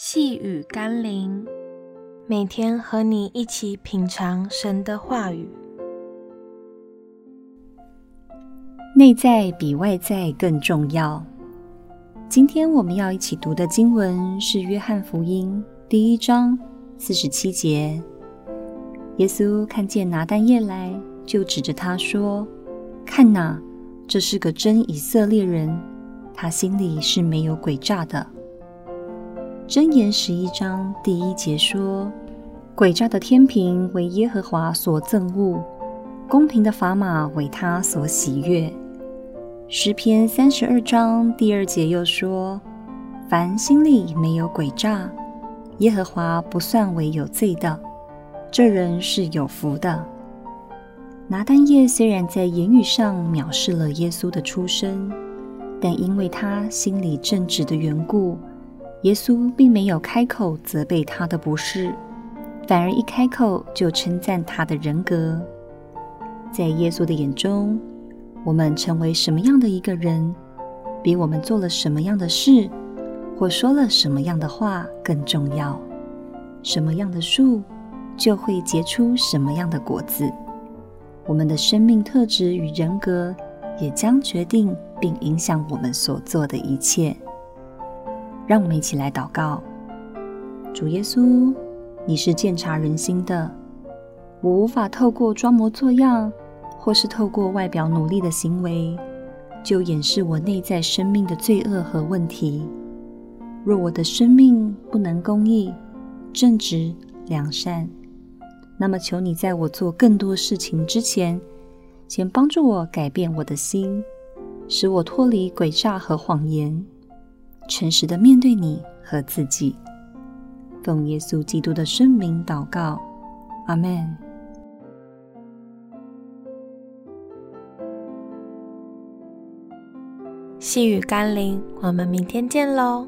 细雨甘霖，每天和你一起品尝神的话语。内在比外在更重要。今天我们要一起读的经文是《约翰福音》第一章四十七节。耶稣看见拿但业来，就指着他说：“看哪，这是个真以色列人，他心里是没有诡诈的。”箴言十一章第一节说：“诡诈的天平为耶和华所憎恶，公平的砝码为他所喜悦。”诗篇三十二章第二节又说：“凡心里没有诡诈，耶和华不算为有罪的，这人是有福的。”拿但业虽然在言语上藐视了耶稣的出身，但因为他心里正直的缘故。耶稣并没有开口责备他的不是，反而一开口就称赞他的人格。在耶稣的眼中，我们成为什么样的一个人，比我们做了什么样的事，或说了什么样的话更重要。什么样的树，就会结出什么样的果子。我们的生命特质与人格，也将决定并影响我们所做的一切。让我们一起来祷告。主耶稣，你是鉴察人心的，我无法透过装模作样，或是透过外表努力的行为，就掩饰我内在生命的罪恶和问题。若我的生命不能公义、正直、良善，那么求你在我做更多事情之前，先帮助我改变我的心，使我脱离诡诈和谎言。诚实的面对你和自己，奉耶稣基督的圣名祷告，阿门。细雨甘霖，我们明天见喽。